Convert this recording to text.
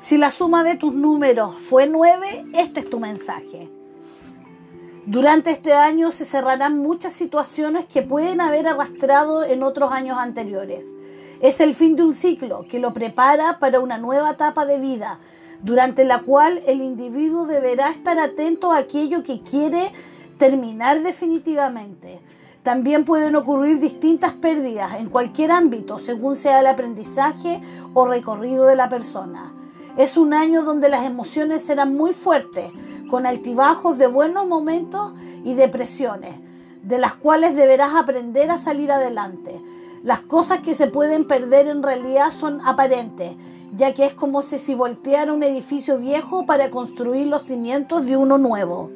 Si la suma de tus números fue 9, este es tu mensaje. Durante este año se cerrarán muchas situaciones que pueden haber arrastrado en otros años anteriores. Es el fin de un ciclo que lo prepara para una nueva etapa de vida, durante la cual el individuo deberá estar atento a aquello que quiere terminar definitivamente. También pueden ocurrir distintas pérdidas en cualquier ámbito, según sea el aprendizaje o recorrido de la persona. Es un año donde las emociones serán muy fuertes, con altibajos de buenos momentos y depresiones, de las cuales deberás aprender a salir adelante. Las cosas que se pueden perder en realidad son aparentes, ya que es como si se volteara un edificio viejo para construir los cimientos de uno nuevo.